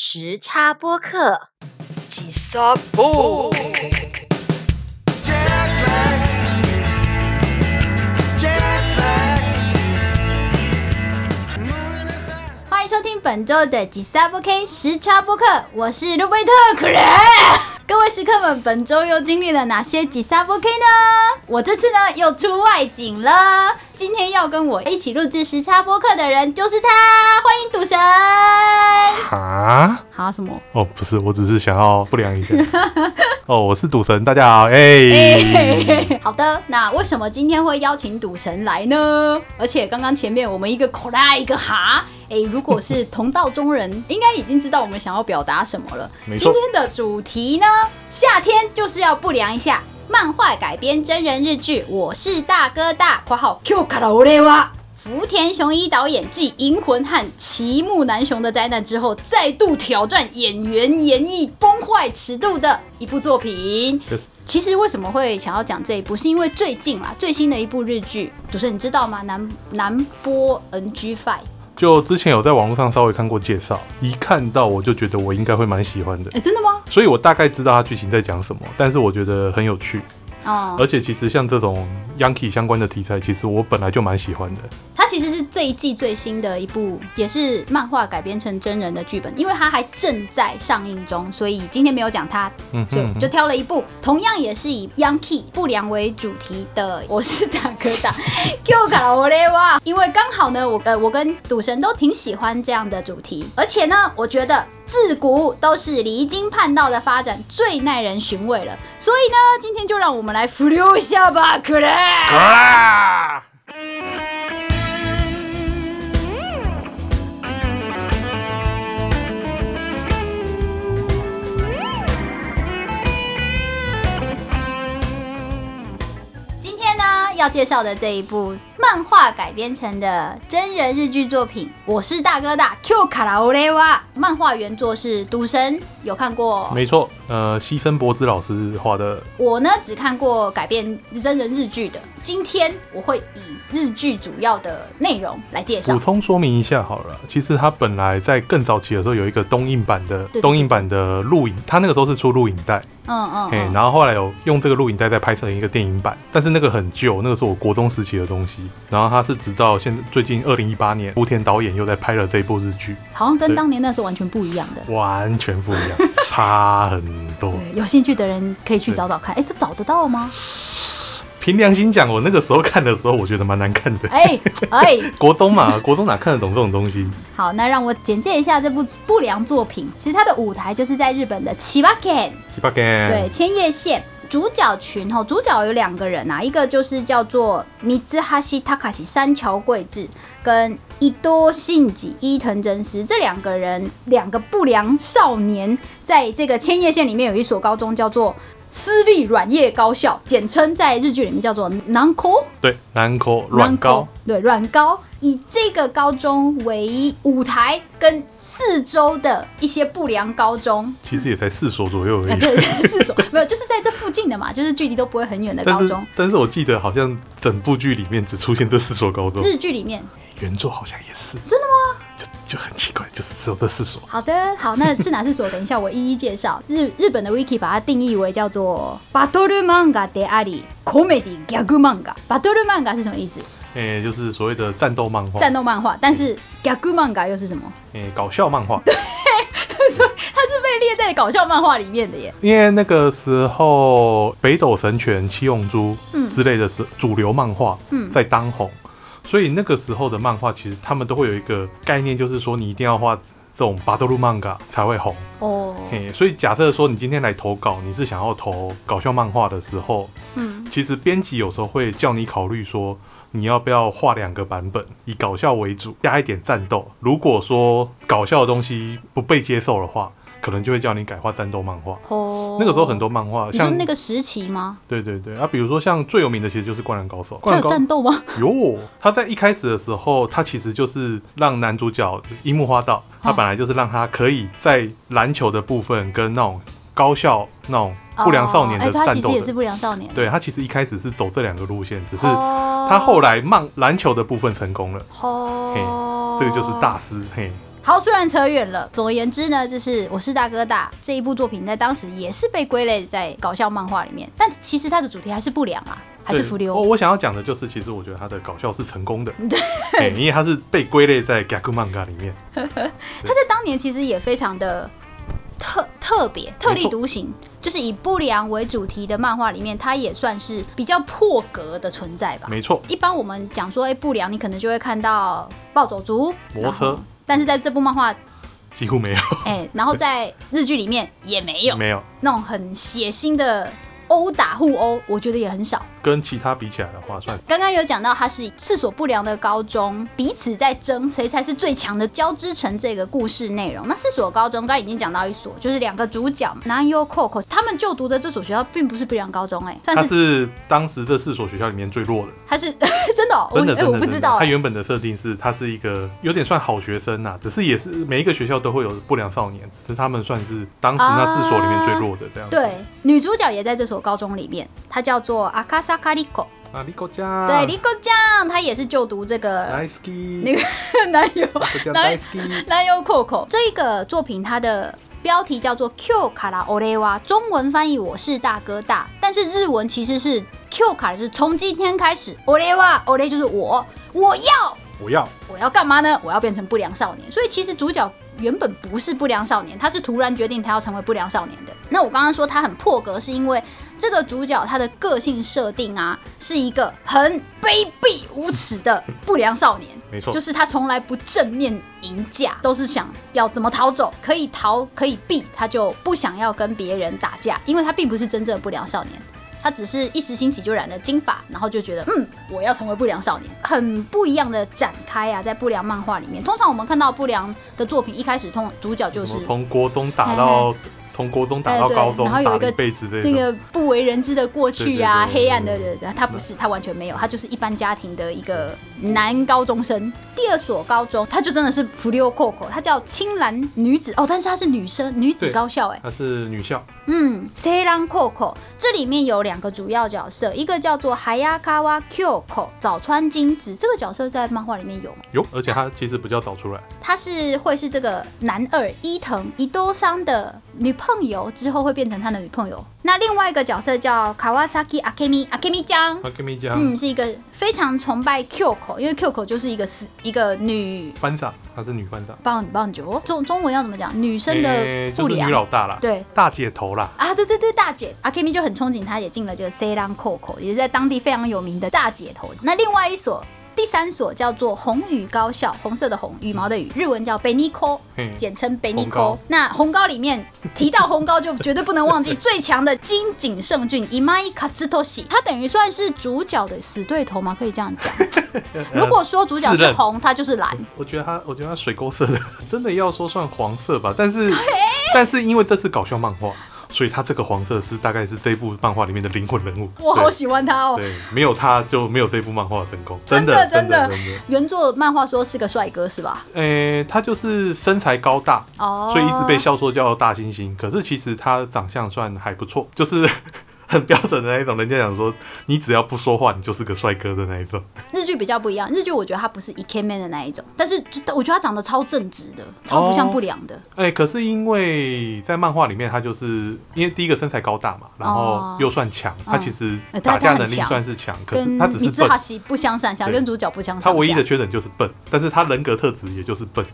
时差播客。吉萨布。欢迎收听本周的吉萨播 K 时差播客，我是路贝特可人。各位食客们，本周又经历了哪些吉萨播 K 呢？我这次呢又出外景了。今天要跟我一起录制时差播客的人就是他，欢迎赌神。啊？好什么？哦，不是，我只是想要不良一下。哦，我是赌神，大家好，哎、哎，好的，那为什么今天会邀请赌神来呢？而且刚刚前面我们一个口啦一个哈，哎，如果是同道中人，应该已经知道我们想要表达什么了。今天的主题呢，夏天就是要不良一下。漫画改编真人日剧《我是大哥大》（括号 Q 卡拉乌雷瓦）。福田雄一导演继《银魂》和《齐木南雄的灾难》之后，再度挑战演员演绎崩坏尺度的一部作品。其实为什么会想要讲这一部，是因为最近啦，最新的一部日剧，主持人你知道吗？南南波 NG Five，就之前有在网络上稍微看过介绍，一看到我就觉得我应该会蛮喜欢的，哎，真的吗？所以我大概知道它剧情在讲什么，但是我觉得很有趣，哦、而且其实像这种 Yankee 相关的题材，其实我本来就蛮喜欢的。这一季最新的一部，也是漫画改编成真人的剧本，因为它还正在上映中，所以今天没有讲它，嗯哼所以就挑了一部同样也是以 Yankee 不良为主题的《我是大哥大》Q 卡拉我雷哇，因为刚好呢，我呃我跟赌神都挺喜欢这样的主题，而且呢，我觉得。自古都是离经叛道的发展最耐人寻味了，所以呢，今天就让我们来浮溜一下吧，可能。要介绍的这一部漫画改编成的真人日剧作品《我是大哥大 Q 卡拉欧雷哇》，漫画原作是赌神，有看过？没错，呃，牺牲博之老师画的，我呢只看过改编真人日剧的。今天我会以日剧主要的内容来介绍补。充说明一下好了，其实它本来在更早期的时候有一个东映版的对对东映版的录影，它那个时候是出录影带，嗯嗯哎，嗯，然后后来有用这个录影带再拍成一个电影版，但是那个很旧，那个是我国中时期的东西。然后他是直到现在最近二零一八年，福田导演又在拍了这部日剧，好像跟对当年那时候完全不一样的。完全不一样，差很多。对，有兴趣的人可以去找找看。哎，这找得到吗？凭良心讲，我那个时候看的时候，我觉得蛮难看的。哎哎，国中嘛，国中哪看得懂这种东西？好，那让我简介一下这部不良作品。其实它的舞台就是在日本的千葉县，七八根，对，千叶县。主角群哦，主角有两个人啊，一个就是叫做米兹哈西塔卡西三桥贵志跟伊多信吉伊藤真司这两个人，两个不良少年，在这个千叶县里面有一所高中叫做私立软叶高校，简称在日剧里面叫做南高。对，南口软高，对软高，以这个高中为舞台，跟四周的一些不良高中，其实也才四所左右而啊，已。对，四所没有，就是在这附近的嘛，就是距离都不会很远的高中。但是我记得好像整部剧里面只出现这四所高中，日剧里面，原作好像也是，真的吗？就就很奇怪，就是只有这四所。好的，好，那是哪四所？等一下我一一介绍。日日本的 wiki 把它定义为叫做 battle manga de ari comedy gag manga。battle manga 是什么意思？诶、就是所谓的战斗漫画，战斗漫画。但是 gag manga 又是什么？诶、搞笑漫画。对 它是被列在搞笑漫画里面的耶。因为那个时候北斗神拳、七龙珠嗯之类的是主流漫画，嗯在当红，所以那个时候的漫画其实他们都会有一个概念，就是说你一定要画这种巴多鲁漫画才会红。哦，嘿，所以假设说你今天来投稿，你是想要投搞笑漫画的时候，嗯，其实编辑有时候会叫你考虑说，你要不要画两个版本，以搞笑为主，加一点战斗。如果说搞笑的东西不被接受的话，可能就会叫你改画战斗漫画。哦，那个时候很多漫画，像那个时期吗？对对对啊，比如说像最有名的其实就是《灌篮高手》，它有战斗吗？有，他在一开始的时候，他其实就是让男主角樱木花道，他哦本来就是让他可以在篮球的部分跟那种高校那种不良少年的战斗他，其实也是不良少年。对他其实一开始是走这两个路线，只是哦他后来漫篮球的部分成功了，哦，这个就是大师嘿。好，虽然扯远了，总而言之呢，就是《我是大哥大》这一部作品在当时也是被归类在搞笑漫画里面，但其实它的主题还是不良啊，还是对我浮流。我想要讲的就是，其实我觉得他的搞笑是成功的，对，因为他是被归类在 gaku manga 里面。他在当年其实也非常的特特别、特立独行，就是以不良为主题的漫画里面，它也算是比较破格的存在吧。没错，一般我们讲说，哎、不良，你可能就会看到暴走族、摩托车但是在这部漫画，几乎没有，哎、然后在日剧里面也没有。没有，那种很血腥的殴打互殴，我觉得也很少。跟其他比起来的话，算刚刚有讲到，它是四所不良的高中彼此在争谁才是最强的交织成这个故事内容。那四所高中刚刚已经讲到一所，就是两个主角南优 Coco 他们就读的这所学校并不是不良高中、哎，他算是是当时这四所学校里面最弱的，他是真的、哦，我真的。我不知道、哎他原本的设定是，他是一个有点算好学生呐、只是也是每一个学校都会有不良少年，只是他们算是当时那四所里面最弱的这样子。对，女主角也在这所高中里面，她叫做阿卡萨卡利口。啊，リコちゃん，对，リコ酱，她也是就读这个大好き，那个男友リコちゃん男大好き。男友 Coco 这个作品，它的标题叫做 Q 卡拉 o 雷哇，中文翻译我是大哥大，但是日文其实是 Q 卡，就是从今天开始 o 雷哇 o 雷就是我，我要我要我要干嘛呢？我要变成不良少年。所以其实主角原本不是不良少年，他是突然决定他要成为不良少年的。那我刚刚说他很破格，是因为 这个主角他的个性设定啊，是一个很卑鄙无耻的不良少年。没错就是他从来不正面迎驾，都是想要怎么逃走，可以逃可以避，他就不想要跟别人打架，因为他并不是真正的不良少年。他只是一时兴起就染了金发，然后就觉得嗯，我要成为不良少年，很不一样的展开啊，在不良漫画里面，通常我们看到不良的作品，一开始通主角就是从国中打到 从国中打到高中，然后有一个子这种。那个不为人知的过去啊，对对对对黑暗的，他不是，他完全没有，他就是一般家庭的一个男高中生。第二所高中，他就真的是福利欧 Coco，他叫青蓝女子哦，但是她是女生，女子高校哎，她是女校，嗯 s e r a n Coco 这里面有两个主要角色，一个叫做 Hayakawa Kyoko 早川金子，这个角色在漫画里面有吗？有，而且他其实比较早出来，他是会是这个男二伊藤伊多桑的女朋友，之后会变成他的女朋友。那另外一个角色叫 Kawasaki Akemi Akemi 江，她跟你讲嗯，是一个非常崇拜 Qoko，因为 Qoko 就是一个是一个女翻上，她是女翻上，棒棒球，中中文要怎么讲？女生的诶就是不良。女老大啦，对大姐头啦，啊，对对对，大姐 Akemi 就很憧憬她也进了这个 Seiran Coco，也是在当地非常有名的大姐头。那另外一所。第三所叫做红羽高校，红色的红，羽毛的羽，日文叫 Beniko，简称 Beniko。那红高里面提到红高，就绝对不能忘记最强的金井胜俊 Imai Katsutoshi，他等于算是主角的死对头吗？可以这样讲。如果说主角是红，他就是蓝。我觉得他，我觉得他水沟色的，真的要说算黄色吧，但是 但是因为这是搞笑漫画，所以他这个黄色是大概是这部漫画里面的灵魂人物。我好喜欢他哦。对，没有他就没有这部漫画的成功，真的的真的真真的。原作漫画说是个帅哥是吧？诶、他就是身材高大，哦，所以一直被笑说叫大猩猩。可是其实他长相算还不错，就是很标准的那一种。人家讲说，你只要不说话，你就是个帅哥的那一种。日剧比较不一样，日剧我觉得他不是 e k man 的那一种，但是就我觉得他长得超正直的，超不像不良的。哎、可是因为在漫画里面，他就是因为第一个身材高大嘛，然后哦又算强，他其实打架能力算是强，可跟是他只是笨米兹哈。西不相上下，跟主角不相上下。他唯一的缺点就是笨，但是他人格特质也就是笨。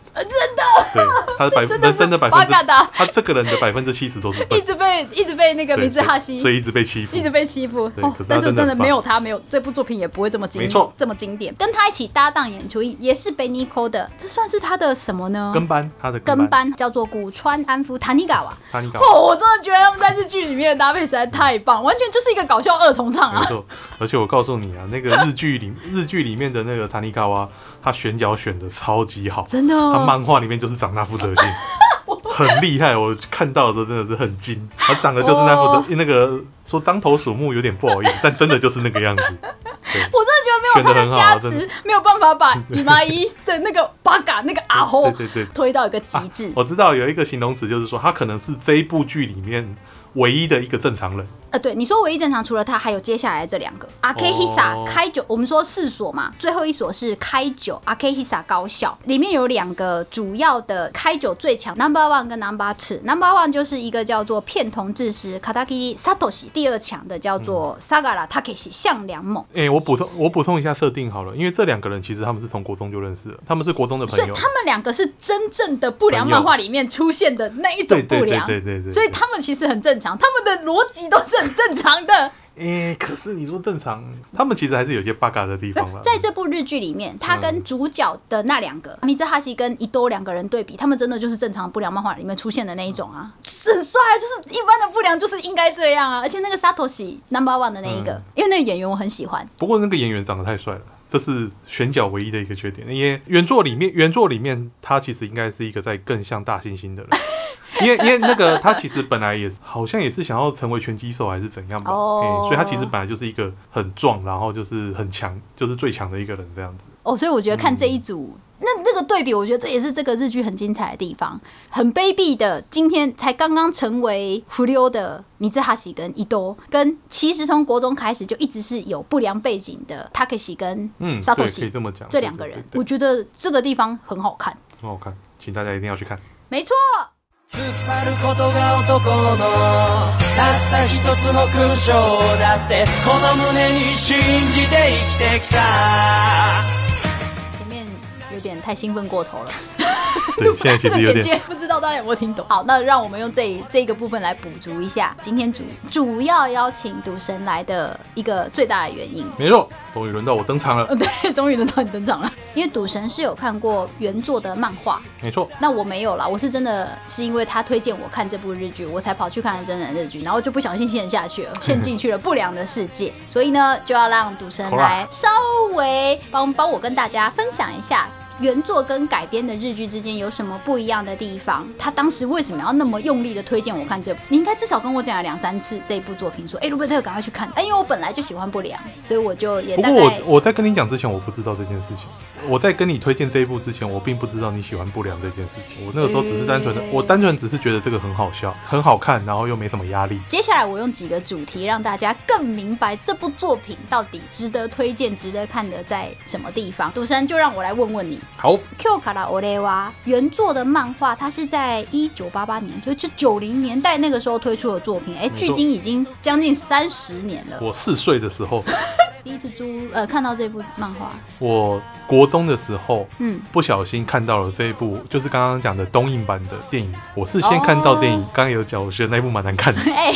对，他的百 真的是人生的百分之八嘎达，他这个人的百分之七十都是一，直被一直被那个明治哈西所以一直被欺负一。直被欺负哦但是真的没有他，没有这部作品也不会这么经没错这么经典。跟他一起搭档演出也是 Beniko 的，这算是他的什么呢？跟班，他的跟班，叫做古川安夫 Tanigawa。他你搞哦，我真的觉得他们在日剧里面的搭配实在太棒，完全就是一个搞笑二重唱啊！没错，而且我告诉你啊，那个日剧里 日剧里面的那个塔尼卡瓦，他选角选的超级好，真的哦他漫画里面就是长那副德性，很厉害。我看到的时候真的是很惊，他长得就是那副德，哦那个说獐头鼠目有点不好意思，但真的就是那个样子。我真的觉得没有他的加持，没有办法把姨妈一的那个八嘎那个阿吼对对对。推到一个极致。我知道有一个形容词，就是说他可能是这一部剧里面唯一的一个正常人。呃，对，你说唯一正常，除了他，还有接下来这两个阿 K Hisa 哦开九，我们说四所嘛，最后一所是开九阿 K Hisa 高校，里面有两个主要的开九最强 Number One 跟 Number Two，Number One 就是一个叫做片桐智师 Katakiri Satoshi，第二强的叫做 Sagara Takeshi 向良猛。哎、我补充我补充一下设定好了，因为这两个人其实他们是从国中就认识了，他们是国中的朋友。所以他们两个是真正的不良漫画里面出现的那一种对对对不良，对对对。所以他们其实很正常，他们的逻辑都是很正常的。哎、可是你说正常，他们其实还是有些 bug 的地方了。在这部日剧里面，他跟主角的那两个米兹哈西跟伊多两个人对比，他们真的就是正常不良漫画里面出现的那一种啊，就是很帅，就是一般的不良就是应该这样啊。而且那个 Satoshi Number One 的那一个，嗯因为那个演员我很喜欢，不过那个演员长得太帅了，这是选角唯一的一个缺点。因为原作里面，原作里面他其实应该是一个在更像大猩猩的人。因为因为那个他其实本来也是好像也是想要成为拳击手还是怎样吧，所以他其实本来就是一个很壮，然后就是很强，就是最强的一个人这样子。哦，所以我觉得看这一组。那那个对比，我觉得这也是这个日剧很精彩的地方。很卑鄙的，今天才刚刚成为福溜的米兹哈喜跟伊多，跟其实从国中开始就一直是有不良背景的 Takeshi 跟嗯，沙头对，可以喜这么讲。这两个人，对我觉得这个地方很好看。很好看，请大家一定要去看。没错，突っ張ることが男のたった一つの勲章だってこの胸に信じて生きてきた前面有点 太兴奋过头了。对，现在其这实有点个 简介不知道大家有没有听懂？好，那让我们用这这个部分来补足一下，今天主主要邀请赌神来的一个最大的原因。没错，终于轮到我登场了。对，终于轮到你登场了。因为赌神是有看过原作的漫画，没错，那我没有啦，我是真的是因为他推荐我看这部日剧，我才跑去看了真人日剧，然后就不小心陷下去了，陷进去了不良的世界。所以呢，就要让赌神来稍微帮帮我跟大家分享一下。原作跟改编的日剧之间有什么不一样的地方？他当时为什么要那么用力的推荐我看这部？你应该至少跟我讲了两三次这一部作品，说：“哎、卢贝特，赶快去看！”哎、因为我本来就喜欢不良，所以我就也不过我我在跟你讲之前，我不知道这件事情。我在跟你推荐这一部之前，我并不知道你喜欢不良这件事情。我那个时候只是单纯的，诶我单纯只是觉得这个很好笑，很好看，然后又没什么压力。接下来我用几个主题让大家更明白这部作品到底值得推荐、值得看的在什么地方。赌神就让我来问问你好，，Q 卡拉欧雷娃原作的漫画，它是在一九八八年，就就九零年代那个时候推出的作品，哎，错距今已经将近三十年了。我四岁的时候，第一次租呃看到这部漫画，我国中的时候，嗯，不小心看到了这一部，就是刚刚讲的东映版的电影。我是先看到电影，哦刚刚有讲，我觉得那一部蛮难看的。哎、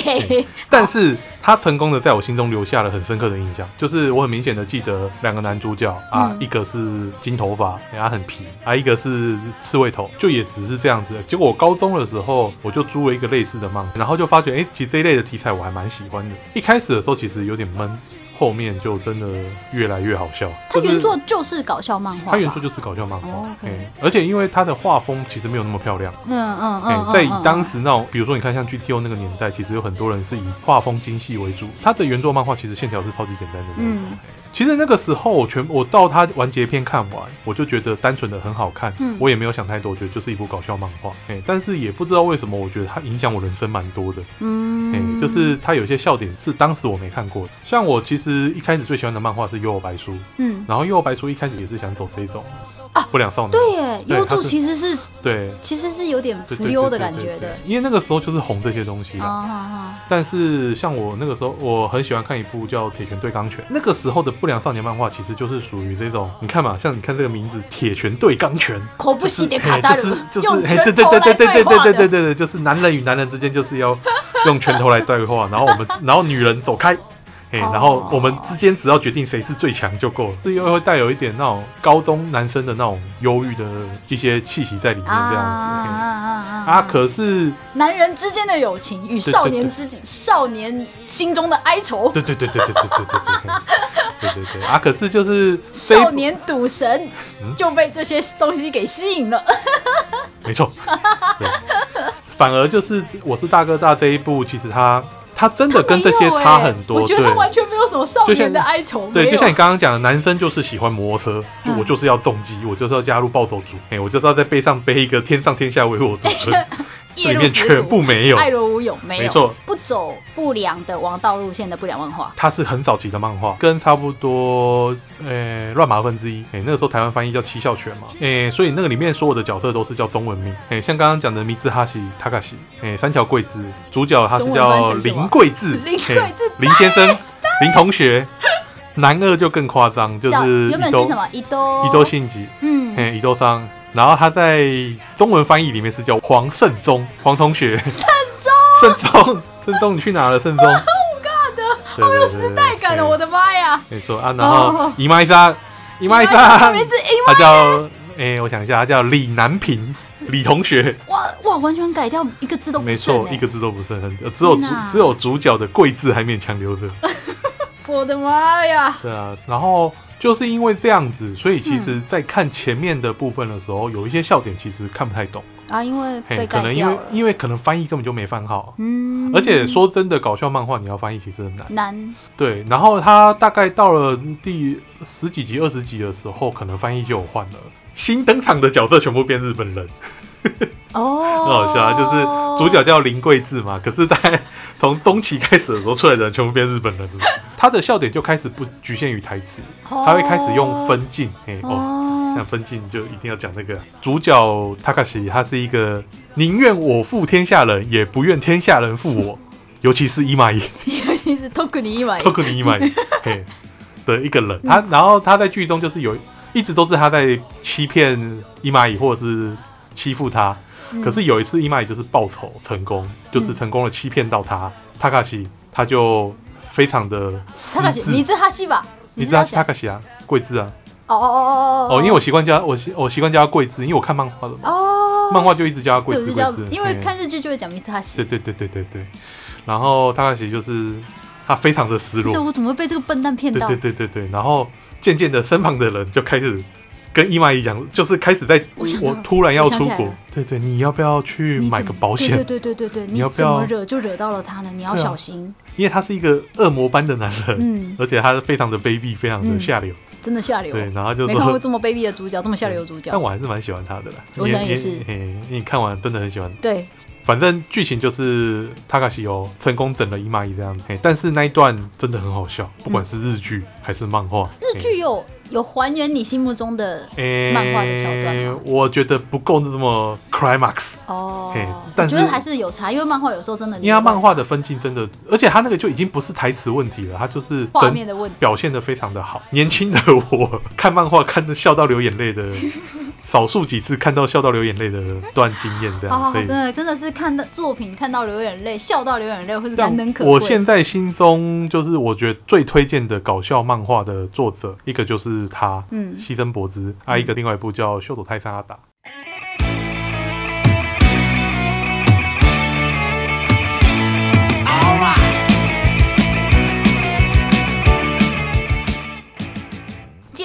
但是他成功的在我心中留下了很深刻的印象，就是我很明显的记得两个男主角啊，嗯一个是金头发，然后很皮啊，一个是刺猬头，就也只是这样子。结果我高中的时候，我就租了一个类似的漫，然后就发觉，哎、其实这一类的题材我还蛮喜欢的。一开始的时候其实有点闷，后面就真的越来越好笑。就是它原作就是搞笑漫画吧，它原作就是搞笑漫画，而且因为它的画风其实没有那么漂亮，嗯嗯在当时那种，比如说你看像 GTO 那个年代，其实有很多人是以画风精细为主，它的原作漫画其实线条是超级简单的那种。嗯其实那个时候我全我到它完结篇看完，我就觉得单纯的很好看，嗯我也没有想太多，我觉得就是一部搞笑漫画。哎、但是也不知道为什么，我觉得它影响我人生蛮多的。嗯哎、就是它有些笑点是当时我没看过的，像我其实一开始最喜欢的漫画是《幼儿白书》，嗯，然后《幼儿白书》一开始也是想走这种不良少年，对耶，优助其实是对其实是有点浮溜的感觉的。因为那个时候就是红这些东西啊！但是像我那个时候，我很喜欢看一部叫《铁拳对钢拳》。那个时候的不良少年漫画其实就是属于这种，你看嘛，像你看这个名字“铁拳对钢拳”，口不是就是就是对对对对对对对对对对，就是男人与男人之间就是要用拳头来对话，然后我们然后女人走开。哎、哦。然后我们之间只要决定谁是最强就够了，这又会带有一点那种高中男生的那种忧郁的一些气息在里面，这样子。啊啊啊，可是男人之间的友情与少年之少年心中的哀愁，对对对对对对对对对，对对对。啊！可是就是少年赌神嗯？就被这些东西给吸引了。没错，对，反而就是我是大哥大这一部，其实他他真的跟这些差很多，对我觉得他完全没有什么少年的哀愁？对，就像你刚刚讲的，男生就是喜欢摩托车，我就是要重机，我就是要加入暴走族，哎、我就是要在背上背一个天上天下唯我独尊，这里面全部没有。爱罗无勇，没有，没错，不走不良的王道路线的不良文化。它是很早期的漫画，跟差不多呃乱麻分之一。哎、那个时候台湾翻译叫七笑犬嘛，哎、所以那个里面所有的角色都是叫中文名。哎、像刚刚讲的米兹哈西、塔卡西，哎、三桥贵子，主角他是叫林贵志，林贵哎志林先生，林同学。男二就更夸张，就是原本是什么？伊多伊多信吉，嗯，嘿，伊多桑。然后他在中文翻译里面是叫黄圣宗，黄同学。圣宗，圣宗，圣宗，你去哪了？胜忠。Oh God，好有时代感哦，我的。的妈呀！没错啊，然后哦姨妈伊莎，姨妈伊他莎，名字他叫哎，我想一下，他叫李南平，李同学。哇哇，完全改掉一个字都不没错，欸一个字都不剩，很只有主只有主角的贵字还勉强留着。我的妈呀！对啊，然后就是因为这样子，所以其嗯实，在看前面的部分的时候，有一些笑点其实看不太懂。啊，因为可能因为。因为可能翻译根本就没翻好，嗯，而且说真的，搞笑漫画你要翻译其实很难。难对，然后他大概到了第十几集、二十集的时候，可能翻译就有换了。新登场的角色全部变日本人，哦，很好笑啊！就是主角叫林贵志嘛，可是大概从中期开始的时候，出来的人全部变日本人了。他的笑点就开始不局限于台词，他会开始用分镜，嘿哦，哦像分镜就一定要讲这个主角塔卡西，他是一个宁愿我负天下人，也不愿天下人负我，尤其是伊玛伊，尤其是 t o k 伊玛特克尼伊玛伊，嘿的一个人。他然后他在剧中就是有一直都是他在欺骗伊玛伊，或者是欺负他。嗯。可是有一次伊玛伊就是报仇成功，就是成功的欺骗到他，塔卡西他就非常的塔卡西，米兹哈西吧？你知道他塔卡西啊，贵字啊，哦哦哦哦哦，哦因为我习惯叫我习我习惯叫他桂字，因为我看漫画的嘛，哦，漫画就一直叫他贵对，我就叫字贵字，，因为看日剧就会讲米兹哈西对。对对对对对，然后塔卡西就是他非常的失落，我怎么会被这个笨蛋骗到？对对对对对，然后渐渐的身旁的人就开始跟伊玛伊讲，就是开始在我突然要出国对对，你要不要去买个保险？对对对对对对，你要不要惹就惹到了他呢？你要小心，因为他是一个恶魔般的男人，嗯，而且他是非常的卑鄙，非常的嗯下流，真的下流。对，然后就没看过说。这么卑鄙的主角，这么下流的主角但。我还是蛮喜欢他的啦，我想也是嘿你看完真的很喜欢。对，反正剧情就是塔卡西欧成功整了伊玛伊这样子，嘿但是那一段真的很好笑，不管是日剧还是漫画。日剧有有还原你心目中的诶漫画的桥段吗我觉得不够这么 climax，哦但是觉得还是有差，因为漫画有时候真的因为他漫画的分镜真的，而且他那个就已经不是台词问题了，他就是画面的问题。表现的非常的好。年轻的我看漫画看的笑到流眼泪的，少数几次看到笑到流眼泪的段经验这样，哦，所以真。的真的是看到作品看到流眼泪，笑到流眼泪，或是但难能可贵。我现在心中就是我觉得最推荐的搞笑漫画的作者，一个就是他，嗯牺牲博之，还有一个另外一部叫《秀斗泰山阿达》。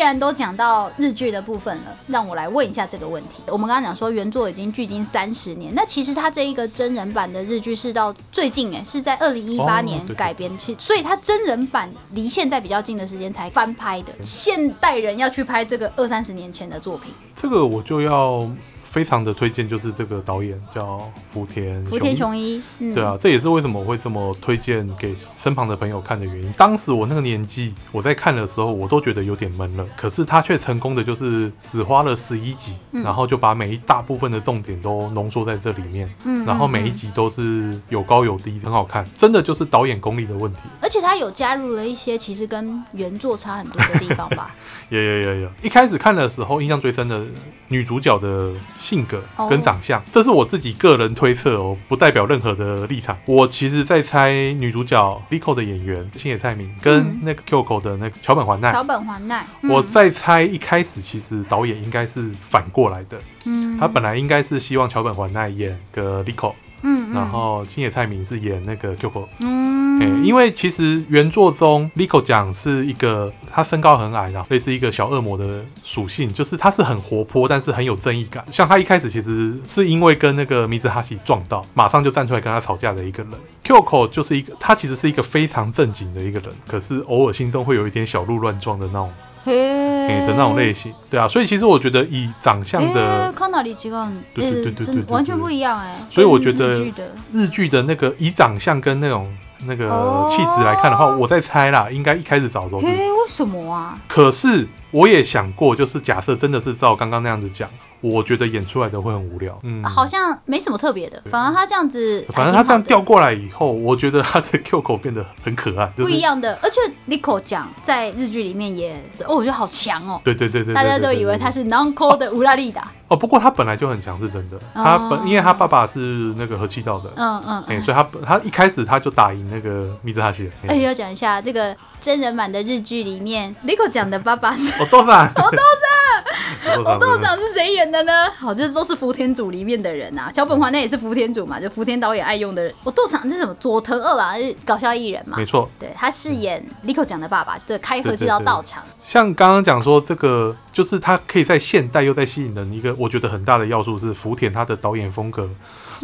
然都讲到日剧的部分了，让我来问一下这个问题。我们刚刚讲说原作已经距今三十年，那其实它这一个真人版的日剧是到最近哎，是在二零一八年改编，去所以它真人版离现在比较近的时间才翻拍的。现代人要去拍这个二三十年前的作品，这个我就要非常的推荐，就是这个导演叫福田福田雄雄一，嗯，对啊，这也是为什么我会这么推荐给身旁的朋友看的原因。当时我那个年纪，我在看的时候，我都觉得有点闷了。可是他却成功的，就是只花了十一集，嗯然后就把每一大部分的重点都浓缩在这里面。嗯然后每一集都是有高有低，很好看。真的就是导演功力的问题。而且他有加入了一些其实跟原作差很多的地方吧。有有有有，一开始看的时候，印象最深的女主角的性格哦。跟长相，这是我自己个人推测哦，不代表任何的立场。我其实在猜女主角 Lico 的演员星野菜明跟嗯。那个 Kyoko 的那个桥本环奈，桥本环奈，嗯。我在猜一开始其实导演应该是反过来的，嗯。他本来应该是希望桥本环奈演个 Rico，嗯嗯然后青野泰明是演那个 Kyoko，嗯哎、因为其实原作中 Liko 讲是一个他身高很矮然后，类似一个小恶魔的属性，就是他是很活泼，但是很有正义感。像他一开始其实是因为跟那个米兹哈西撞到，马上就站出来跟他吵架的一个人。Kyoko 就是一个，他其实是一个非常正经的一个人，可是偶尔心中会有一点小鹿乱撞的那种，嘿哎、的那种类型。对啊，所以其实我觉得以长相的えーかなり違うん对对对对えー真对对完全不一样哎。所以我觉得跟日剧的日剧的那个以长相跟那种那个哦气质来看的话，我在猜啦，应该一开始找的时候是嘿，为什么啊？可是我也想过，就是假设真的是照刚刚那样子讲， 我觉得演出来的会很无聊。嗯，好像没什么特别的，反而他这样子，反正他这样调过来以后，我觉得他的 Q 口变得很可爱，就是不一。样的，而且 Nico 讲在日剧里面也，哦，我觉得好强哦。对对对对，对大家都以为他是 Nonco 的乌拉利达，哦，不过他本来就很强，是真的。他本因为他爸爸是那个和气道的，嗯嗯哎，所以他他一开始他就打赢那个米兹哈西。哎，要讲一下这个真人版的日剧里面，Nico 讲的爸爸是我豆饭，我 豆上，我 豆长是谁演的呢？好，这都是福田组里面的人啊。桥本环奈也是福田组嘛，就福田导演爱用的人。我豆长是什么？佐藤二郎是搞笑艺人嘛没？错。对，他饰演 Nico 讲的爸爸，这开和气道道场。像刚刚讲说这个，就是他可以在现代又在吸引人一个，我觉得很大的要素是福田他的导演风格，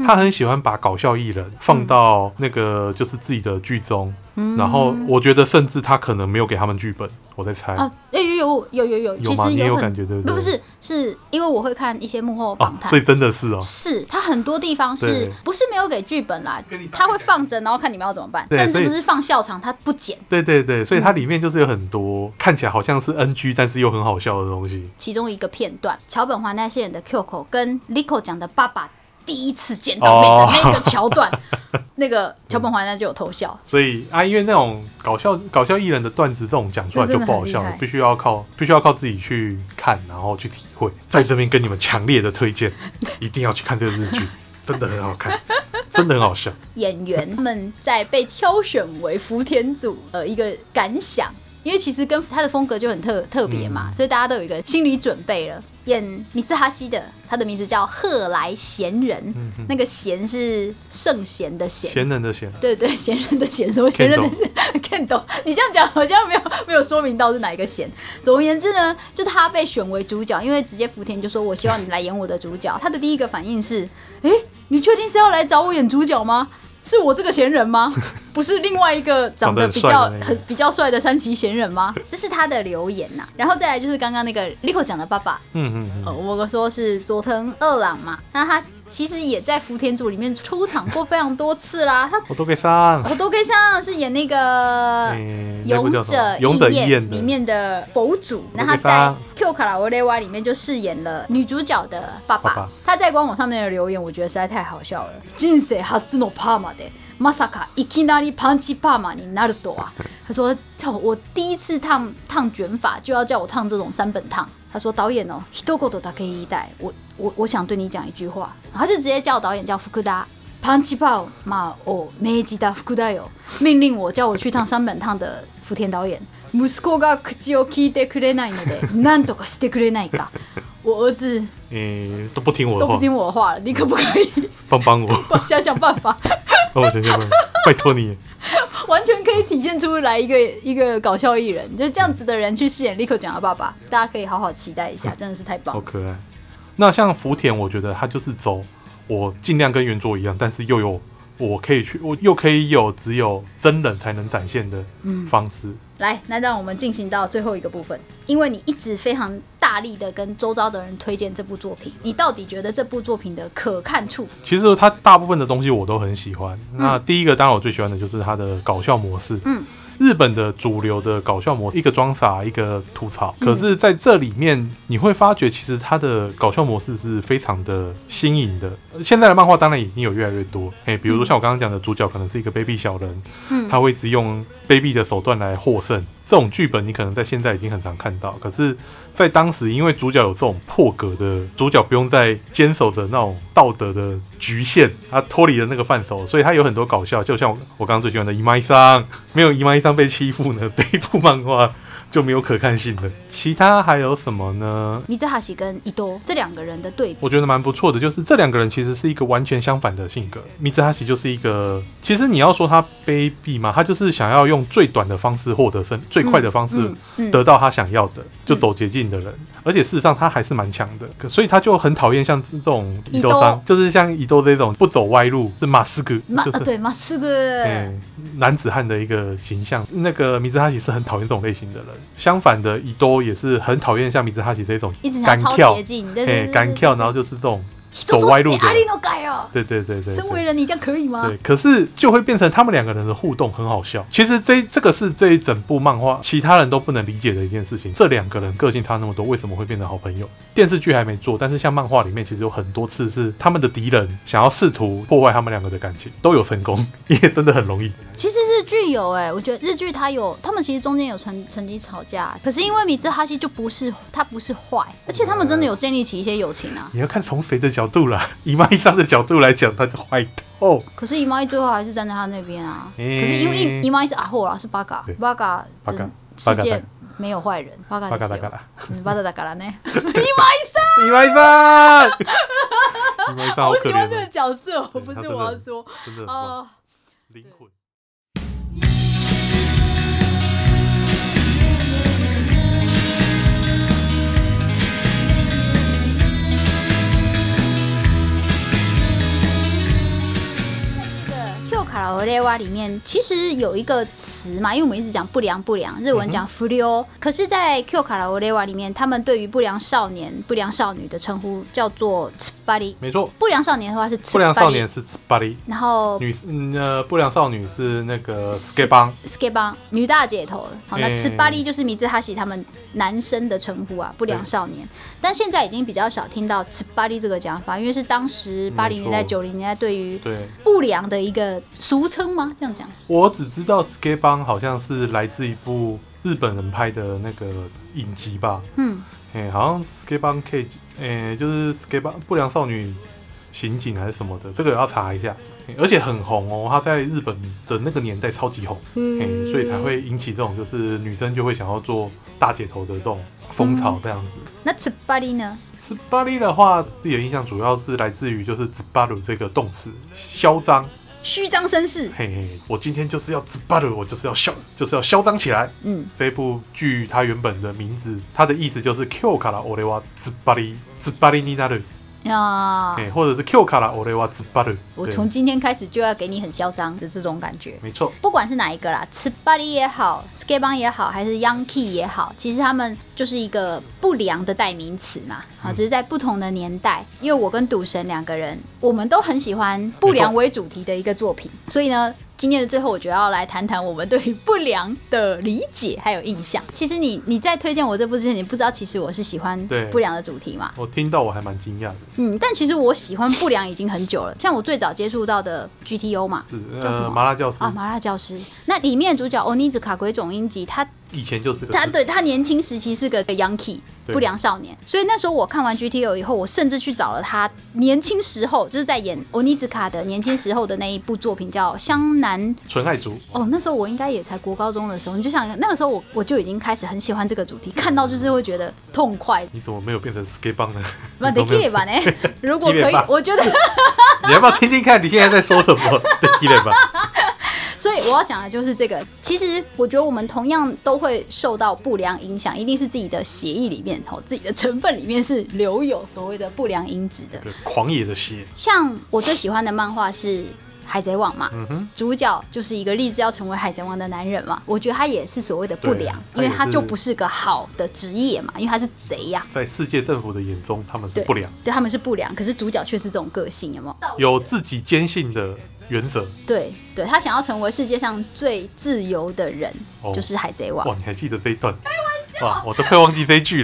他很喜欢把搞笑艺人放到那个就是自己的剧中，然后我觉得甚至他可能没有给他们剧本，我在猜，啊，有有有有有有，其有吗？你也有感觉对不对？不不是，是因为我会看一些幕后哦访，谈所以。真的是哦，是他很多地方是不是没有给剧本啦？他会放着，然后看你们要怎么办，甚至不是放笑场，他不剪。对对对，所以它里面就是有很多看起来好像是 NG，但是又很好笑的东西。其中一个片段，桥本环奈饰演的 Q 口跟 Lico 讲的爸爸第一次见到面的那个桥段，那个桥本环奈就有偷笑。所以啊，因为那种搞笑搞笑艺人的段子，这种讲出来就不好笑了必须要靠必须要靠自己去看，然后去体会。在这边跟你们强烈的推荐，一定要去看这个日剧，真的很好看，真的很好笑。演员他们在被挑选为福田组呃一个感想，因为其实跟他的风格就很特特别嘛，所以大家都有一个心理准备了。演米兹哈西的，他的名字叫赫来贤人，那个贤是圣贤的贤。贤人的贤，对对，贤人的贤，什么贤人的贤？Kendo，你这样讲好像没有没有说明到是哪一个贤。总而言之呢，就他被选为主角，因为直接福田就说：“我希望你来演我的主角。”他的第一个反应是：“哎，你确定是要来找我演主角吗？是我这个闲人吗？不是另外一个长得比较得很那个。很比较帅的三崎闲人吗？”这是他的留言呐、然后再来就是刚刚那个 Lico 讲的爸爸，嗯嗯嗯，呃，我说是佐藤二郎嘛，那他其实也在福田组里面出场过非常多次啦。他我都可以上。我都可以上是演那个诶《勇那部叫什么者勇者义义彦的里面的佛祖，那他我都可以在上《Q 卡拉维雷瓦》里面就饰演了女主角的爸爸。爸爸他在官网上面的留言，我觉得实在太好笑了。人生初のパーマで。まさかいきなりパンチパーマになると啊！他说：“操，我第一次烫烫卷发，就要叫我烫这种三本烫。” 他说：“导演哦，一言だけ言いたい。我我我想对你讲一句话。”然后他就直接叫导演叫福达 パンチパーマを命じた福田よ，命令我叫我去烫三本烫的福田导演。息子が口を聞いてくれないので、なんとかしてくれないか。我儿子诶，都不听我的话都不，听我的话了，你可不可以帮帮我，帮我想想办法？帮我想想办法，拜托你。完全可以体现出来一个一个搞笑艺人，就是这样子的人去饰演立刻讲的爸爸，大家可以好好期待一下，真的是太棒了。好可爱。那像福田，我觉得他就是走 我尽量跟原作一样，但是又有我可以去，我又可以有只有真人才能展现的方式。来，那让我们进行到最后一个部分，因为你一直非常大力的跟周遭的人推荐这部作品，你到底觉得这部作品的可看处？其实它大部分的东西我都很喜欢。那第一个当然我最喜欢的就是它的搞笑模式。嗯。日本的主流的搞笑模式，一个装傻，一个吐槽。可是在这里面，你会发觉其实它的搞笑模式是非常的新颖的。现在的漫画当然已经有越来越多，哎，比如说像我刚刚讲的，主角可能是一个卑鄙小人，嗯他会一直用卑鄙的手段来获胜。这种剧本你可能在现在已经很常看到，可是，在当时因为主角有这种破格的，主角不用再坚守着那种道德的局限，他脱离了那个范畴，所以他有很多搞笑，就像我我刚刚最喜欢的伊玛伊桑，没有伊玛伊桑被欺负呢，这一部漫画就没有可看性了。其他还有什么呢？米兹哈喜跟伊多这两个人的对比，我觉得蛮不错的，就是这两个人其实是一个完全相反的性格。米兹哈喜就是一个，其实你要说他卑鄙嘛，他就是想要用最短的方式获得胜，最快的方式得到他想要的，就走捷径的人。而且事实上他还是蛮强的，可所以他就很讨厌像这种伊豆伊桑，就是像伊豆这种不走歪路，是马斯克，就是马啊对马斯克，嗯，男子汉的一个形象。那个米兹哈奇是很讨厌这种类型的人，相反的，伊多也是很讨厌像米兹哈奇这种一直想超干跳哎，对，干跳，然后就是这种走歪路的阿里诺盖哦，对对对对对。身为人你这样可以吗？对，可是就会变成他们两个人的互动很好笑。其实这这个是这一整部漫画其他人都不能理解的一件事情。这两个人个性差那么多，为什么会变成好朋友？电视剧还没做，但是像漫画里面其实有很多次是他们的敌人想要试图破坏他们两个的感情，都有成功，也真的很容易。其实日剧有哎、我觉得日剧它有，他们其实中间有曾曾经吵架，可是因为米兹哈希就不是他不是坏，而且他们真的有建立起一些友情啊。你要看从谁的角度啦，姨妈一张的角度来讲，他就坏透。可是姨妈一最后还是站在他那边啊。诶可是因为姨姨妈一是阿后啦，是巴嘎对，巴嘎巴嘎的世界没有坏人，巴嘎巴？嘎达嘎啦，嗯巴嘎达嘎啦呢？姨妈一张，姨妈一张好可怜哦，角色，不是对他真的我要说真的哦。灵魂。卡拉 o 雷瓦里面其实有一个词嘛，因为我们一直讲不良不良，日文讲 f u r i o 可是，在 Q 卡拉 o 雷瓦里面，他们对于不良少年、不良少女的称呼叫做 r i 没错，不良少年的话是不良少年是巴黎，然后女嗯呃不良少女是那个 skate 帮，skate 帮女大姐头，好，那嗯。T s b a r i 就是米兹哈喜他们男生的称呼啊，不良少年。但现在已经比较少听到 a r i 这个讲法，因为是当时八零年代、九零年代对于对。不良的一个俗称吗？这样讲？我只知道 skate 帮好像是来自一部日本人拍的那个影集吧，嗯，哎、好像 skate 帮 K，哎、就是 skate 帮不良少女刑警还是什么的，这个要查一下。欸而且很红哦，他在日本的那个年代超级红，哎、所以才会引起这种就是女生就会想要做大姐头的这种风潮这样子。那 t s b a r i 呢？斯巴利的话，自己的印象主要是来自于就是“兹巴鲁”这个动词，嚣张。虚张声势。嘿嘿，我今天就是要自巴鲁，我就是要嚣，就是要嚣张起来。嗯，这部剧它原本的名字，它的意思就是 “Q 卡拉欧雷瓦兹巴利兹巴利尼纳鲁”，啊，哎，或者是 “Q 卡拉欧雷瓦兹巴鲁”。我从今天开始就要给你很嚣张的这种感觉。没错，不管是哪一个啦 a r i 也好 s k a t e 帮也好，还是 Yankee 也好，其实他们就是一个不良的代名词嘛。好，只是在不同的年代，因为我跟赌神两个人，我们都很喜欢不良为主题的一个作品，所以呢。今天的最后，我就要来谈谈我们对于不良的理解还有印象。其实你你在推荐我这部之前，你不知道其实我是喜欢不良的主题嘛？我听到我还蛮惊讶的，嗯，但其实我喜欢不良已经很久了。像我最早接触到的 GTO 嘛，是叫什么呃麻辣教师啊，麻辣教师。那里面的主角欧尼子卡鬼种英吉，他以前就是个他对他年轻时期是个 Yankee 不良少年，所以那时候我看完 GTO 以后，我甚至去找了他年轻时候，就是在演欧尼子卡的年轻时候的那一部作品，叫《湘南》。纯爱族，哦，那时候我应该也才国高中的时候，你就想那个时候我我就已经开始很喜欢这个主题，看到就是会觉得痛快。你怎么没有变成 skate 帮呢？那得你怎么没有 k 吧呢？如果可以我觉得。你要不要听听看你现在在说什么？对，积累吧。所以我要讲的就是这个。其实我觉得我们同样都会受到不良影响，一定是自己的血液里面哦，自己的成分里面是留有所谓的不良因子的。对狂野的血，像我最喜欢的漫画是《海贼王》嘛，主角就是一个立志要成为海贼王的男人嘛。我觉得他也是所谓的不良，因为他就不是个好的职业嘛，因为他是贼呀、在世界政府的眼中，他们是不良，对他们是不良，可是主角却是这种个性，有没有？有自己坚信的原则。对对，他想要成为世界上最自由的人，哦就是海贼王。哇，你还记得这一段？哇，我都快忘记这一句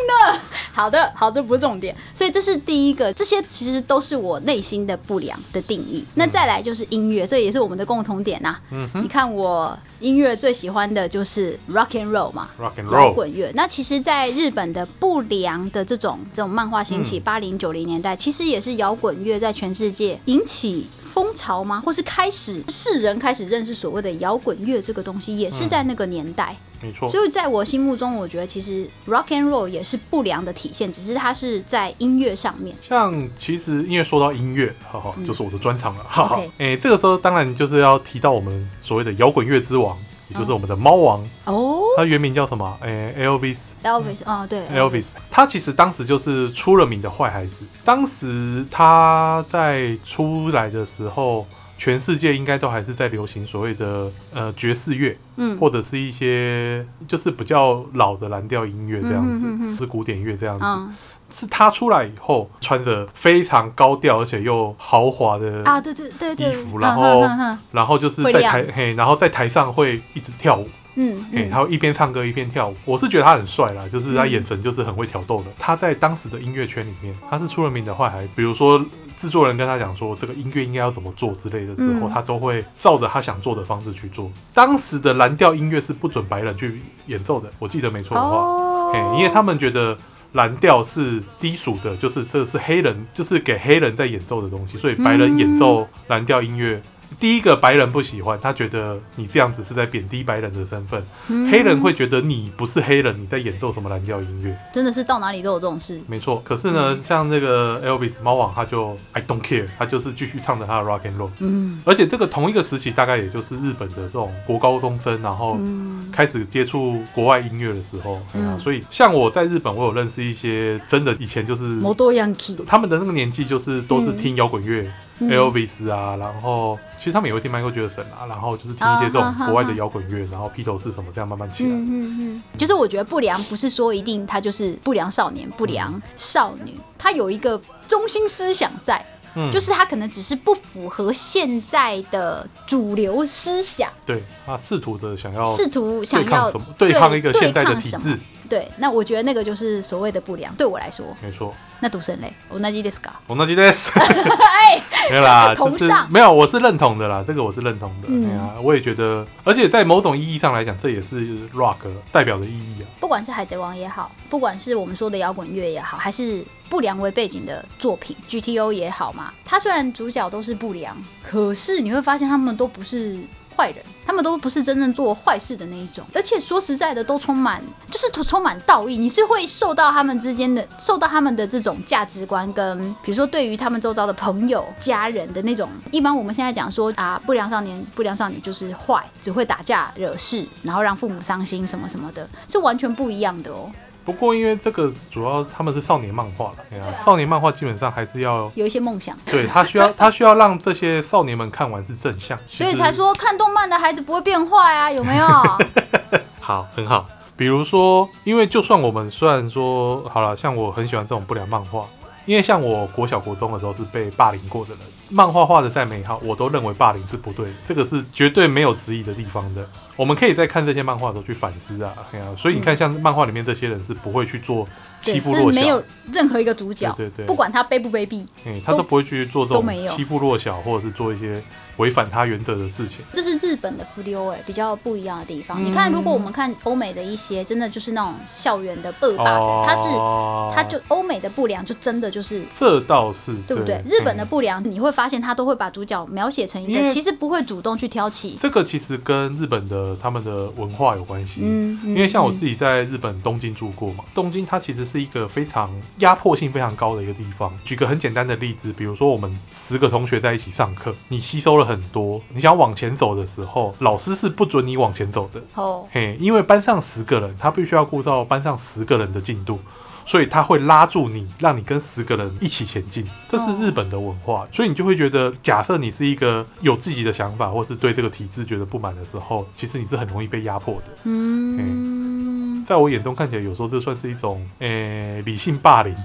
了。好的，好，这不是重点，所以这是第一个，这些其实都是我内心的不良的定义。那再来就是音乐，这也是我们的共同点呐、嗯你看我音乐最喜欢的就是 rock and roll 嘛，，rock and 摇 roll，滚乐。那其实，在日本的不良的这种这种漫画兴起，八零九零年代，其实也是摇滚乐在全世界引起风潮吗？或是开始世人开始认识所谓的摇滚乐这个东西，也是在那个年代。没错。所以在我心目中，我觉得其实 rock and roll 也是不良的体现，只是它是在音乐上面。像其实因为说到音乐，哈哈，就是我的专长了，哈哈。哎，这个时候当然就是要提到我们所谓的摇滚乐之王，也就是我们的猫王，哦他原名叫什么？哎，Elvis，Elvis，哦，对 Elvis，他其实当时就是出了名的坏孩子。当时他在出来的时候，全世界应该都还是在流行所谓的呃爵士乐，嗯。或者是一些就是比较老的蓝调音乐这样子，嗯哼哼哼。是古典乐这样子。嗯。是他出来以后，穿着非常高调而且又豪华的啊，对对对对，衣服，嗯然后然后就是在台嘿，然后在台上会一直跳舞。嗯哎、嗯他会一边唱歌一边跳舞，我是觉得他很帅啦，就是他嗯。眼神就是很会挑逗的。他在当时的音乐圈里面，他是出了名的坏孩子。比如说制作人跟他讲说这个音乐应该要怎么做之类的时候，嗯他都会照着他想做的方式去做。当时的蓝调音乐是不准白人去演奏的，我记得没错的话，哦哎、因为他们觉得。蓝调是低俗的，就是这是黑人，就是给黑人在演奏的东西，所以白人演奏蓝调音乐，第一个白人不喜欢，他觉得你这样子是在贬低白人的身份，嗯黑人会觉得你不是黑人，你在演奏什么蓝调音乐？真的是到哪里都有这种事。没错。可是呢，像这个 Elvis 猫王，他就 I don't care，他就是继续唱着他的 rock and roll。嗯而且这个同一个时期，大概也就是日本的这种国高中生，然后嗯开始接触国外音乐的时候，所以像我在日本，我有认识一些真的以前就是摩多 Yankee，他们的那个年纪，就是都是听摇滚乐。嗯。Elvis 啊，然后其实他们也会听 Michael Jackson 啊，然后就是听一些这种国外的摇滚乐，然后披头士什么这样慢慢起来。嗯嗯嗯，就是我觉得不良不是说一定他就是不良少年、不良少女，他有一个中心思想在，嗯，就是他可能只是不符合现在的主流思想，对他试图的想要试图想要对抗什么，对抗一个现代的体制，对，那我觉得那个就是所谓的不良，对我来说。没错。那赌神嘞，我那记得是噶，我那记得是 哎，没有啦，同就是上没有，我是认同的啦，这个我是认同的。嗯哎呀，我也觉得，而且在某种意义上来讲，这也是 rock 代表的意义啊。不管是海贼王也好，不管是我们说的摇滚乐也好，还是不良为背景的作品，GTO 也好嘛，它虽然主角都是不良，可是你会发现他们都不是坏人，他们都不是真正做坏事的那一种，而且说实在的，都充满就是充满道义，你是会受到他们之间的受到他们的这种价值观跟，比如说对于他们周遭的朋友、家人的那种，一般我们现在讲说啊，不良少年、不良少女就是坏，只会打架惹事，然后让父母伤心什么什么的，是完全不一样的哦。不过因为这个主要他们是少年漫画了，啊少年漫画基本上还是要有一些梦想，对他需要 他需要让这些少年们看完是正向，所以才说看动漫的孩子不会变坏啊，有没有？好，很好。比如说，因为就算我们虽然说好了，像我很喜欢这种不良漫画，因为像我国小国中的时候是被霸凌过的人，漫画画的再美好，我都认为霸凌是不对，这个是绝对没有质疑的地方的。我们可以在看这些漫画的时候去反思啊，哎呀、所以你看，像漫画里面这些人是不会去做，欺负弱小。就是没有，任何一个主角，对对对。不管他卑不卑鄙，嗯、他都不会去做这种欺负弱小，或者是做一些违反他原则的事情。这是日本的福利欧哎，比较不一样的地方。嗯你看，如果我们看欧美的一些，真的就是那种校园的恶霸的，哦他是他就欧美的不良，就真的就是。这倒是对不对？日本的嗯不良，你会发现他都会把主角描写成一个其实不会主动去挑起，这个其实跟日本的他们的文化有关系。嗯，嗯因为像我嗯自己在日本东京住过嘛，东京它其实是一个非常压迫性非常高的一个地方。举个很简单的例子，比如说我们十个同学在一起上课，你吸收了很多，你想往前走的时候，老师是不准你往前走的。哦，嘿，因为班上十个人，他必须要顾照班上十个人的进度。所以他会拉住你，让你跟十个人一起前进，这是日本的文化。所以你就会觉得，假设你是一个有自己的想法，或是对这个体制觉得不满的时候，其实你是很容易被压迫的。嗯，在我眼中看起来，有时候这算是一种诶、理性霸凌。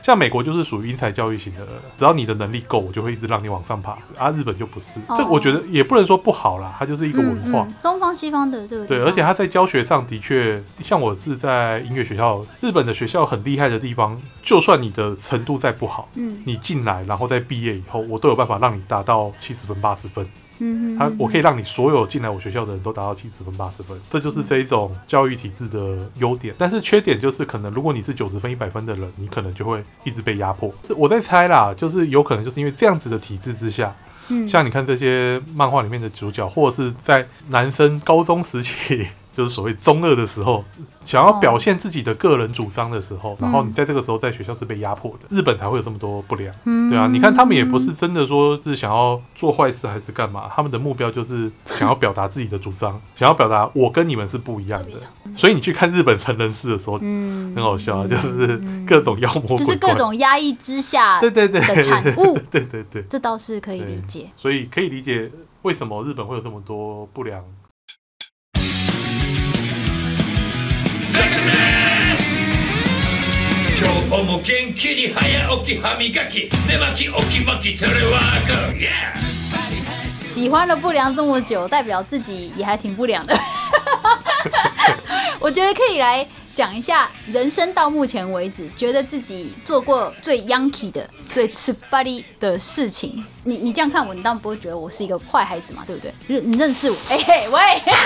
像美国就是属于英才教育型的，只要你的能力够，我就会一直让你往上爬。啊，日本就不是，哦这我觉得也不能说不好啦，它就是一个文化。嗯嗯东方西方的这个对，而且他在教学上的确，像我是在音乐学校，日本的学校很厉害的地方，就算你的程度再不好，嗯你进来然后再毕业以后，我都有办法让你达到七十分、八十分。嗯嗯他我可以让你所有进来我学校的人都达到七十分、八十分，这就是这一种教育体制的优点。但是缺点就是，可能如果你是九十分、一百分的人，你可能就会一直被压迫。是我在猜啦，就是有可能就是因为这样子的体制之下，嗯像你看这些漫画里面的主角，或者是在男生高中时期，就是所谓中二的时候，想要表现自己的个人主张的时候，然后你在这个时候在学校是被压迫的，日本才会有这么多不良。嗯对啊，你看他们也不是真的说是想要做坏事还是干嘛，他们的目标就是想要表达自己的主张，想要表达我跟你们是不一样的。所以你去看日本成人式的时候，嗯很好笑啊，就是各种妖魔，就是各种压抑之下 对对对的产物，对对对。这倒是可以理解。所以可以理解为什么日本会有这么多不良。今日も元気に早起き歯磨き寝巻き起き巻きテレワーク Yeah! 喜欢了不良这么久，代表自己也还挺不良的。我觉得可以来讲一下人生到目前为止，觉得自己做过最 Yankee 的、最刺巴力的事情。你你这样看我，你当然不会觉得我是一个坏孩子嘛，对不对？认你认识我，哎、嘿喂，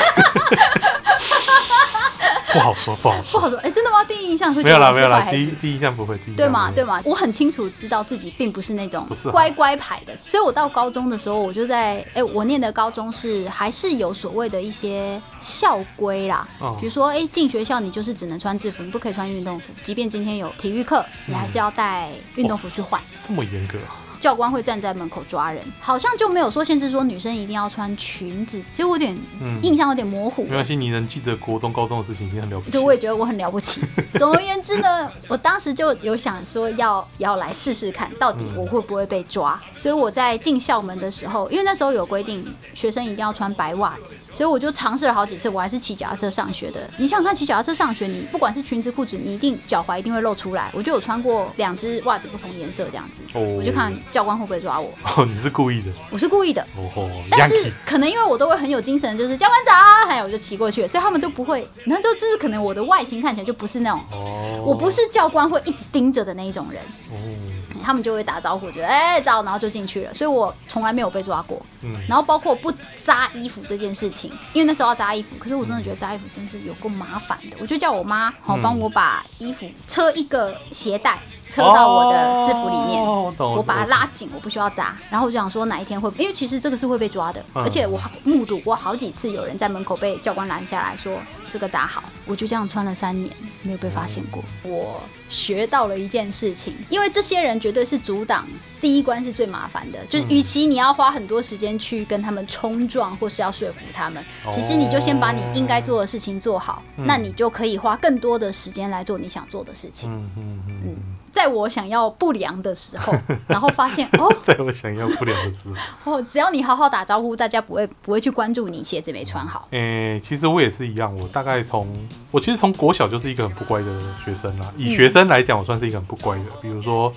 不好说，不好说。不好说，哎、真的吗？第一印象会没有啦，觉得我没有第一。第一印象不会，第一对嘛对嘛，我很清楚知道自己并不是那种乖乖牌的，所以我到高中的时候，我就在哎、我念的高中是还是有所谓的一些校规啦，哦比如说哎进学校你就是只能穿制服，你不可以穿运动服，即便今天有体育课，你还是要带运动服去换。这么严格啊，教官会站在门口抓人，好像就没有说限制说女生一定要穿裙子，其实我有点、嗯印象有点模糊没。关系，你能记得国中、高中的事情已经很了不起了。就我也觉得我很了不起。总而言之呢，我当时就有想说要要来试试看，到底我会不会被抓。所以我在进校门的时候，因为那时候有规定学生一定要穿白袜子，所以我就尝试了好几次，我还是骑脚踏车上学的。你想想看，骑脚踏车上学，你不管是裙子、裤子，你一定脚踝一定会露出来。我就有穿过两只袜子不同颜色这样子，哦我就看教官会不会抓我。哦，你是故意的，我是故意的。哦吼但是可能因为我都会很有精神，就是教官早，还有我就骑过去了，所以他们就不会，然后就就是可能我的外形看起来就不是那种，哦，我不是教官会一直盯着的那一种人，哦，他们就会打招呼，就哎早，然后就进去了，所以我从来没有被抓过。嗯，然后包括不扎衣服这件事情，因为那时候要扎衣服，可是我真的觉得扎衣服真是有够麻烦的，我就叫我妈好嗯帮我把衣服车一个鞋带。车到我的制服里面，哦我我把它拉紧，我不需要扎。然后我就想说哪一天会，因为其实这个是会被抓的，嗯。而且我目睹过好几次有人在门口被教官拦下来说这个扎好，我就这样穿了三年，没有被发现过。我学到了一件事情，因为这些人绝对是阻挡第一关是最麻烦的，就是与其你要花很多时间去跟他们冲撞，或是要说服他们，其实你就先把你应该做的事情做好，那你就可以花更多的时间来做你想做的事情。嗯嗯。嗯，在我想要不良的时候，然后发现哦 在我想要不良的时候，哦，只要你好好打招呼，大家不会不会去关注你鞋子没穿好。诶、其实我也是一样，我大概从我其实从国小就是一个很不乖的学生啦。以学生来讲，我算是一个很不乖的，比如说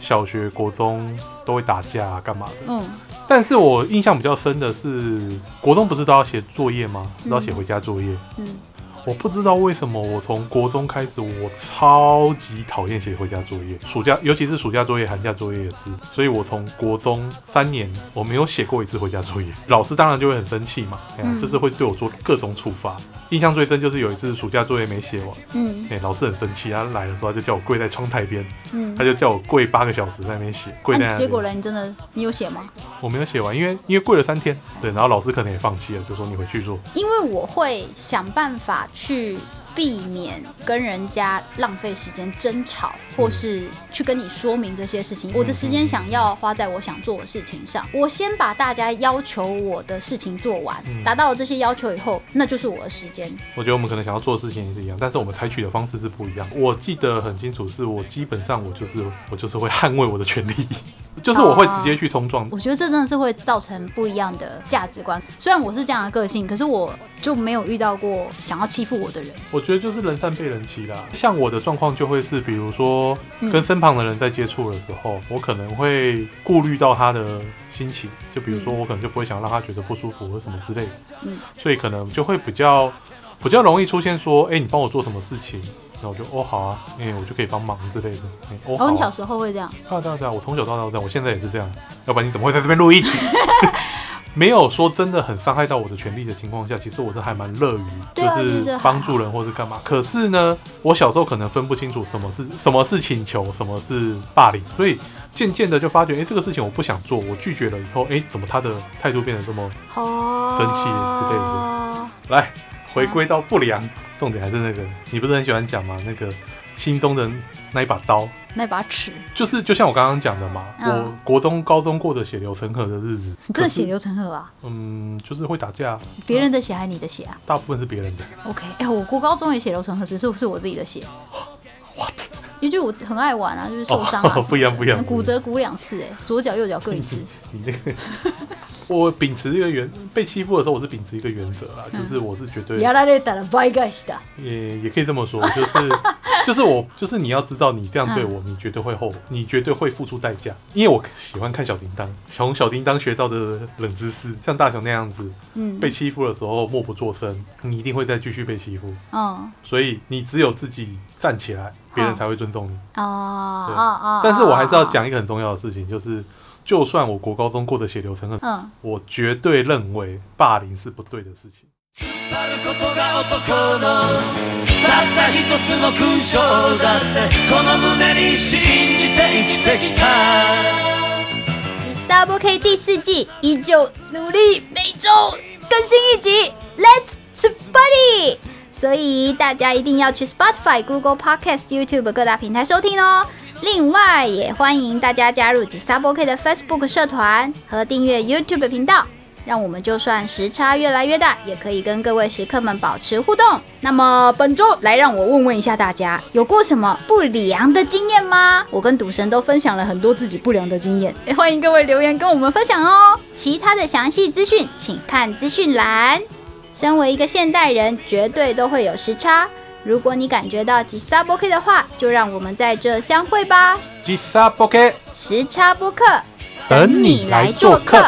小学、国中都会打架、啊、干嘛的。嗯但是我印象比较深的是，国中不是都要写作业吗？都要写回家作业。嗯，我不知道为什么，我从国中开始，我超级讨厌写回家作业，暑假尤其是暑假作业、寒假作业也是。所以我从国中三年，我没有写过一次回家作业，老师当然就会很生气嘛，哎呀嗯就是会对我做各种处罚。印象最深就是有一次暑假作业没写完，嗯哎、老师很生气，他来的时候他就叫我跪在窗台边，嗯他就叫我跪八个小时在那边写，跪结果呢？你真的你有写吗？我没有写完，因为因为跪了三天，对，然后老师可能也放弃了，就说你回去做。因为我会想办法去避免跟人家浪费时间争吵，或是去跟你说明这些事情。我的时间想要花在我想做的事情上，我先把大家要求我的事情做完，达到了这些要求以后，那就是我的时间。我觉得我们可能想要做的事情也是一样，但是我们采取的方式是不一样。我记得很清楚，是我基本上我就是我就是会捍卫我的权利。就是我会直接去冲撞。我觉得这真的是会造成不一样的价值观。虽然我是这样的个性，可是我就没有遇到过想要欺负我的人。我觉得就是人善被人欺啦。像我的状况就会是，比如说嗯跟身旁的人在接触的时候，我可能会顾虑到他的心情，就比如说我可能就不会想让他觉得不舒服或什么之类的，嗯所以可能就会比较比较容易出现说，哎、你帮我做什么事情，然后我就哦好啊，哎、我就可以帮忙之类的。哎哦好、哦，啊，你小时候会这样？对啊对啊对啊，我从小到大都这样，我现在也是这样，要不然你怎么会在这边录音？没有说真的很伤害到我的权利的情况下，其实我是还蛮乐于就是帮助人或是干嘛。可是呢，我小时候可能分不清楚什么是什么是请求，什么是霸凌，所以渐渐的就发觉，哎、这个事情我不想做，我拒绝了以后，哎、怎么他的态度变得这么哦，生气之类的来回归到不良？重点还是那个，你不是很喜欢讲吗？那个心中的那一把刀。那把尺，就是就像我刚刚讲的嘛，嗯我国中、高中过着血流成河的日子，你真的血流成河啊！嗯，就是会打架，别人的血还是你的血啊大部分是别人的。？OK，哎、我国高中也血流成河，只是是我自己的血。What？因为就我很爱玩啊，就是受伤啊 什么的、哦不一样不一样骨折骨两次、哎，左脚右脚各一次。你那个，我秉持一个原被欺负的时候，我是秉持一个原则啦，就是我是绝对やられたら倍返しだ。也也可以这么说，就是就是我就是你要知道，你这样对我，你绝对会后，你绝对会付出代价。因为我喜欢看小叮当，从小叮当学到的冷知识，像大雄那样子嗯被欺负的时候默不作声，你一定会再继续被欺负。嗯所以你只有自己站起来，别人才会尊重你。对哦哦哦，但是我还是要哦，讲一个很重要的事情，就是 就算我国高中过得血流成河，嗯，我绝对认为霸凌是不对的事情。あることが男のたった一つの勲章だってこの胸に信じて生きてきた Double K 第四季依旧努力，每周更新一集，Let's Party！所以大家一定要去 Spotify、Google Podcast、YouTube 各大平台收听哦。 另外，也欢迎大家加入 Double K 的 Facebook 社团和订阅 YouTube 频道。让我们就算时差越来越大，也可以跟各位食客们保持互动。那么本周来让我问问一下大家，有过什么不良的经验吗？我跟赌神都分享了很多自己不良的经验，也欢迎各位留言跟我们分享哦。其他的详细资讯请看资讯栏。身为一个现代人，绝对都会有时差。如果你感觉到吉萨波 K 的话，就让我们在这相会吧。吉萨波 K，时差播客，等你来做客。